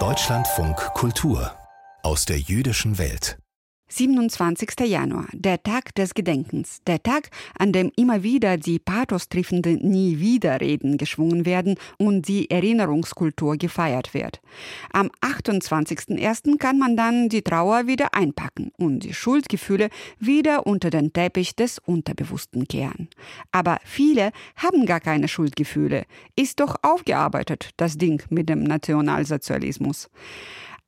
Deutschlandfunk Kultur aus der jüdischen Welt. 27. Januar, der Tag des Gedenkens, der Tag, an dem immer wieder die pathostriffenden Nie-Wieder-Reden geschwungen werden und die Erinnerungskultur gefeiert wird. Am 28.01. kann man dann die Trauer wieder einpacken und die Schuldgefühle wieder unter den Teppich des Unterbewussten kehren. Aber viele haben gar keine Schuldgefühle. Ist doch aufgearbeitet, das Ding mit dem Nationalsozialismus.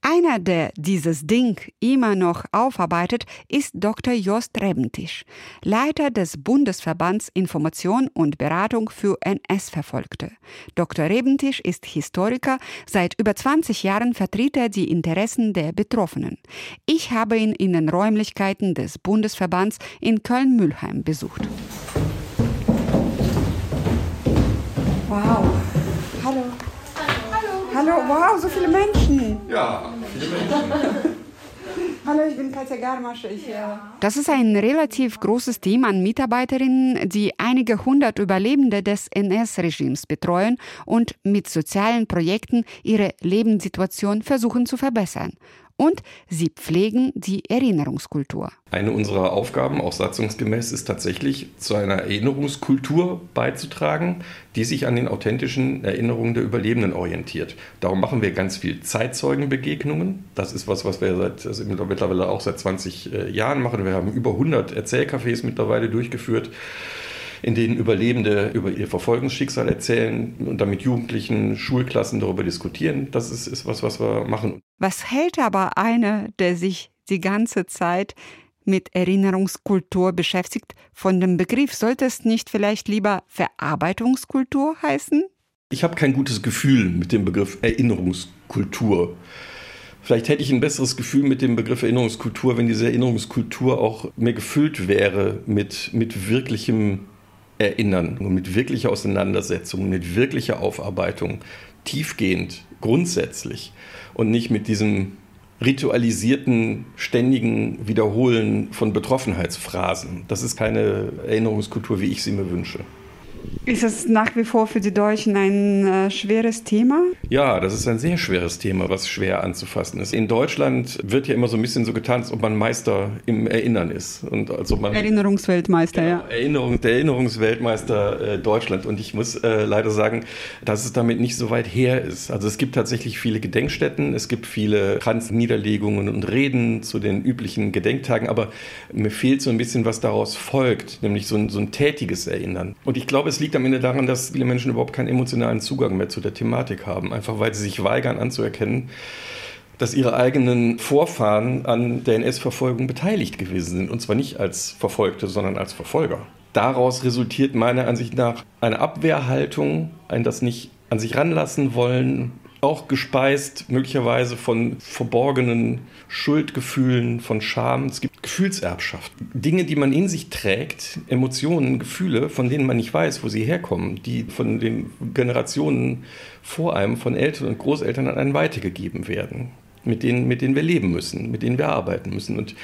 Einer, der dieses Ding immer noch aufarbeitet, ist Dr. Jost Rebentisch, Leiter des Bundesverbands Information und Beratung für NS-Verfolgte. Dr. Rebentisch ist Historiker. Seit über 20 Jahren vertritt er die Interessen der Betroffenen. Ich habe ihn in den Räumlichkeiten des Bundesverbands in Köln-Mülheim besucht. Wow. Hallo. Hallo, wow, so viele Menschen. Ja, viele Menschen. Hallo, ich bin Katja Garmasch. Ich, ja. Äh, das ist ein relativ großes Team an Mitarbeiterinnen, die einige hundert Überlebende des NS-Regimes betreuen und mit sozialen Projekten ihre Lebenssituation versuchen zu verbessern und sie pflegen die Erinnerungskultur. Eine unserer Aufgaben, auch satzungsgemäß, ist tatsächlich zu einer Erinnerungskultur beizutragen, die sich an den authentischen Erinnerungen der Überlebenden orientiert. Darum machen wir ganz viel Zeitzeugenbegegnungen. Das ist was, was wir seit, also mittlerweile auch seit 20 äh, Jahren machen. Wir haben über 100 Erzählcafés mittlerweile durchgeführt in denen Überlebende über ihr Verfolgungsschicksal erzählen und dann mit Jugendlichen, Schulklassen darüber diskutieren. Das ist, ist was, was wir machen. Was hält aber einer, der sich die ganze Zeit mit Erinnerungskultur beschäftigt, von dem Begriff? Sollte es nicht vielleicht lieber Verarbeitungskultur heißen? Ich habe kein gutes Gefühl mit dem Begriff Erinnerungskultur. Vielleicht hätte ich ein besseres Gefühl mit dem Begriff Erinnerungskultur, wenn diese Erinnerungskultur auch mehr gefüllt wäre mit, mit wirklichem Erinnern und mit wirklicher Auseinandersetzung, mit wirklicher Aufarbeitung, tiefgehend, grundsätzlich und nicht mit diesem ritualisierten, ständigen Wiederholen von Betroffenheitsphrasen. Das ist keine Erinnerungskultur, wie ich sie mir wünsche. Ist es nach wie vor für die Deutschen ein äh, schweres Thema? Ja, das ist ein sehr schweres Thema, was schwer anzufassen ist. In Deutschland wird ja immer so ein bisschen so getan, als ob man Meister im Erinnern ist. Und als ob man, Erinnerungsweltmeister, ja. ja. Erinnerung, der Erinnerungsweltmeister äh, Deutschland. Und ich muss äh, leider sagen, dass es damit nicht so weit her ist. Also es gibt tatsächlich viele Gedenkstätten, es gibt viele Kranzniederlegungen und Reden zu den üblichen Gedenktagen, aber mir fehlt so ein bisschen, was daraus folgt, nämlich so ein, so ein tätiges Erinnern. Und ich glaube, es liegt am Ende daran, dass viele Menschen überhaupt keinen emotionalen Zugang mehr zu der Thematik haben, einfach weil sie sich weigern anzuerkennen, dass ihre eigenen Vorfahren an der NS-Verfolgung beteiligt gewesen sind. Und zwar nicht als Verfolgte, sondern als Verfolger. Daraus resultiert meiner Ansicht nach eine Abwehrhaltung, ein das nicht an sich ranlassen wollen, auch gespeist möglicherweise von verborgenen Schuldgefühlen, von Scham. Es gibt Gefühlserbschaft. Dinge, die man in sich trägt, Emotionen, Gefühle, von denen man nicht weiß, wo sie herkommen, die von den Generationen vor einem, von Eltern und Großeltern an einen weitergegeben werden, mit denen, mit denen wir leben müssen, mit denen wir arbeiten müssen. Und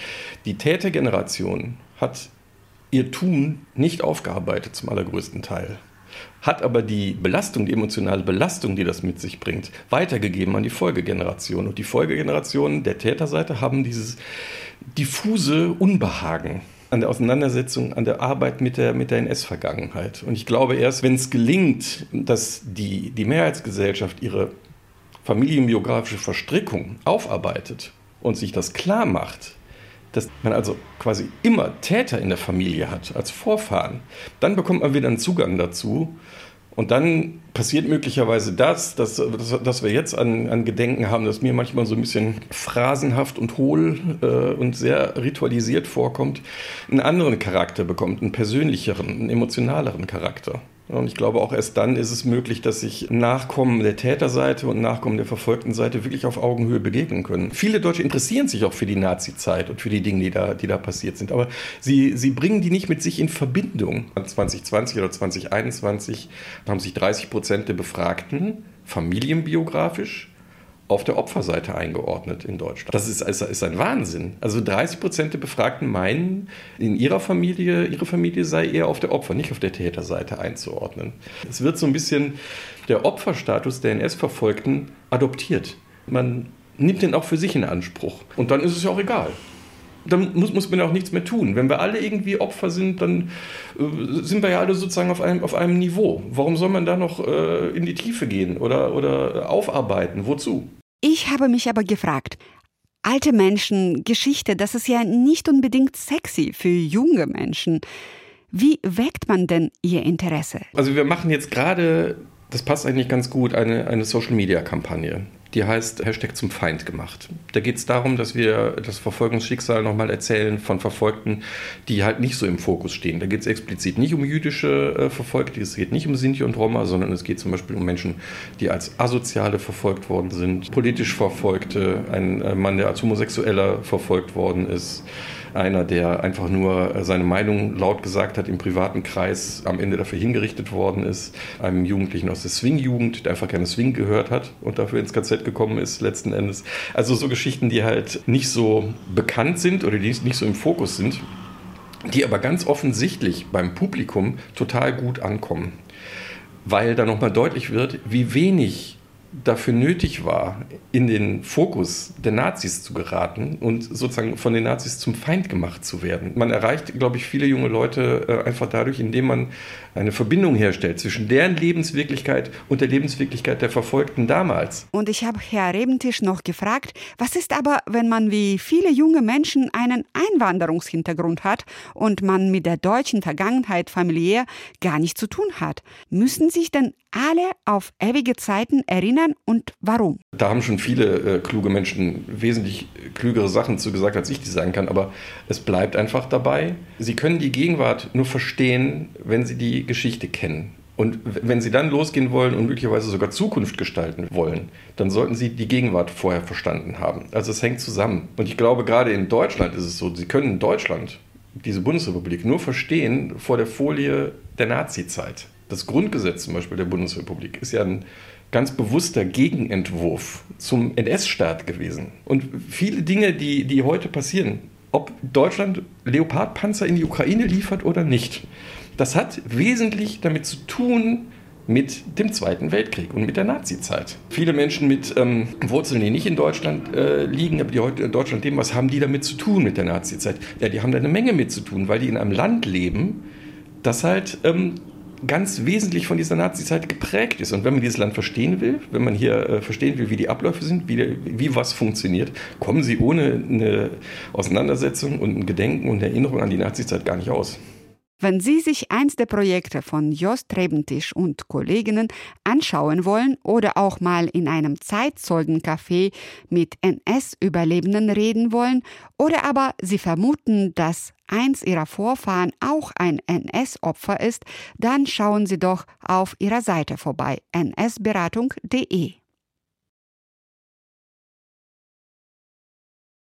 die Tätergeneration hat ihr Tun nicht aufgearbeitet zum allergrößten Teil hat aber die Belastung, die emotionale Belastung, die das mit sich bringt, weitergegeben an die Folgegeneration. Und die Folgegenerationen der Täterseite haben dieses diffuse Unbehagen an der Auseinandersetzung, an der Arbeit mit der, mit der NS-Vergangenheit. Und ich glaube, erst wenn es gelingt, dass die, die Mehrheitsgesellschaft ihre familienbiografische Verstrickung aufarbeitet und sich das klar macht, dass man also quasi immer Täter in der Familie hat, als Vorfahren, dann bekommt man wieder einen Zugang dazu. Und dann passiert möglicherweise das, dass, dass, dass wir jetzt an, an, Gedenken haben, das mir manchmal so ein bisschen phrasenhaft und hohl äh, und sehr ritualisiert vorkommt, einen anderen Charakter bekommt, einen persönlicheren, einen emotionaleren Charakter. Und ich glaube, auch erst dann ist es möglich, dass sich Nachkommen der Täterseite und Nachkommen der verfolgten Seite wirklich auf Augenhöhe begegnen können. Viele Deutsche interessieren sich auch für die Nazi-Zeit und für die Dinge, die da, die da passiert sind. Aber sie, sie bringen die nicht mit sich in Verbindung. 2020 oder 2021 haben sich 30 Prozent der Befragten familienbiografisch auf der Opferseite eingeordnet in Deutschland. Das ist, ist ein Wahnsinn. Also 30 Prozent der Befragten meinen, in ihrer Familie, ihre Familie sei eher auf der Opfer, nicht auf der Täterseite einzuordnen. Es wird so ein bisschen der Opferstatus der NS-Verfolgten adoptiert. Man nimmt den auch für sich in Anspruch. Und dann ist es ja auch egal. Dann muss, muss man ja auch nichts mehr tun. Wenn wir alle irgendwie Opfer sind, dann äh, sind wir ja alle sozusagen auf einem, auf einem Niveau. Warum soll man da noch äh, in die Tiefe gehen oder, oder aufarbeiten? Wozu? Ich habe mich aber gefragt, alte Menschen, Geschichte, das ist ja nicht unbedingt sexy für junge Menschen. Wie weckt man denn ihr Interesse? Also wir machen jetzt gerade, das passt eigentlich ganz gut, eine, eine Social-Media-Kampagne die heißt Hashtag zum Feind gemacht. Da geht es darum, dass wir das Verfolgungsschicksal nochmal erzählen von Verfolgten, die halt nicht so im Fokus stehen. Da geht es explizit nicht um jüdische äh, Verfolgte, es geht nicht um Sinti und Roma, sondern es geht zum Beispiel um Menschen, die als Asoziale verfolgt worden sind, politisch Verfolgte, ein äh, Mann, der als Homosexueller verfolgt worden ist einer, der einfach nur äh, seine Meinung laut gesagt hat im privaten Kreis, am Ende dafür hingerichtet worden ist. Einem Jugendlichen aus der Swing-Jugend, der einfach gerne Swing gehört hat und dafür ins KZ gekommen ist, letzten Endes. Also so Geschichten, die halt nicht so bekannt sind oder die nicht so im Fokus sind, die aber ganz offensichtlich beim Publikum total gut ankommen. Weil da nochmal deutlich wird, wie wenig dafür nötig war, in den Fokus der Nazis zu geraten und sozusagen von den Nazis zum Feind gemacht zu werden. Man erreicht, glaube ich, viele junge Leute äh, einfach dadurch, indem man eine Verbindung herstellt zwischen deren Lebenswirklichkeit und der Lebenswirklichkeit der Verfolgten damals. Und ich habe Herr Rebentisch noch gefragt, was ist aber, wenn man wie viele junge Menschen einen Einwanderungshintergrund hat und man mit der deutschen Vergangenheit familiär gar nichts zu tun hat? Müssen sich denn alle auf ewige Zeiten erinnern und warum? Da haben schon viele äh, kluge Menschen wesentlich klügere Sachen zu gesagt, als ich die sagen kann, aber es bleibt einfach dabei. Sie können die Gegenwart nur verstehen, wenn sie die Geschichte kennen. Und wenn Sie dann losgehen wollen und möglicherweise sogar Zukunft gestalten wollen, dann sollten Sie die Gegenwart vorher verstanden haben. Also es hängt zusammen. Und ich glaube, gerade in Deutschland ist es so, Sie können in Deutschland diese Bundesrepublik nur verstehen vor der Folie der Nazizeit. Das Grundgesetz zum Beispiel der Bundesrepublik ist ja ein ganz bewusster Gegenentwurf zum NS-Staat gewesen. Und viele Dinge, die, die heute passieren, ob Deutschland Leopardpanzer in die Ukraine liefert oder nicht, das hat wesentlich damit zu tun, mit dem Zweiten Weltkrieg und mit der Nazizeit. Viele Menschen mit ähm, Wurzeln, die nicht in Deutschland äh, liegen, aber die heute in Deutschland leben, was haben die damit zu tun mit der Nazizeit? Ja, die haben da eine Menge mit zu tun, weil die in einem Land leben, das halt ähm, ganz wesentlich von dieser Nazizeit geprägt ist. Und wenn man dieses Land verstehen will, wenn man hier äh, verstehen will, wie die Abläufe sind, wie, wie was funktioniert, kommen sie ohne eine Auseinandersetzung und ein Gedenken und Erinnerung an die Nazizeit gar nicht aus. Wenn Sie sich eins der Projekte von Jost Rebentisch und Kolleginnen anschauen wollen oder auch mal in einem Zeitzeugencafé mit NS-Überlebenden reden wollen oder aber Sie vermuten, dass eins Ihrer Vorfahren auch ein NS-Opfer ist, dann schauen Sie doch auf ihrer Seite vorbei nsberatung.de.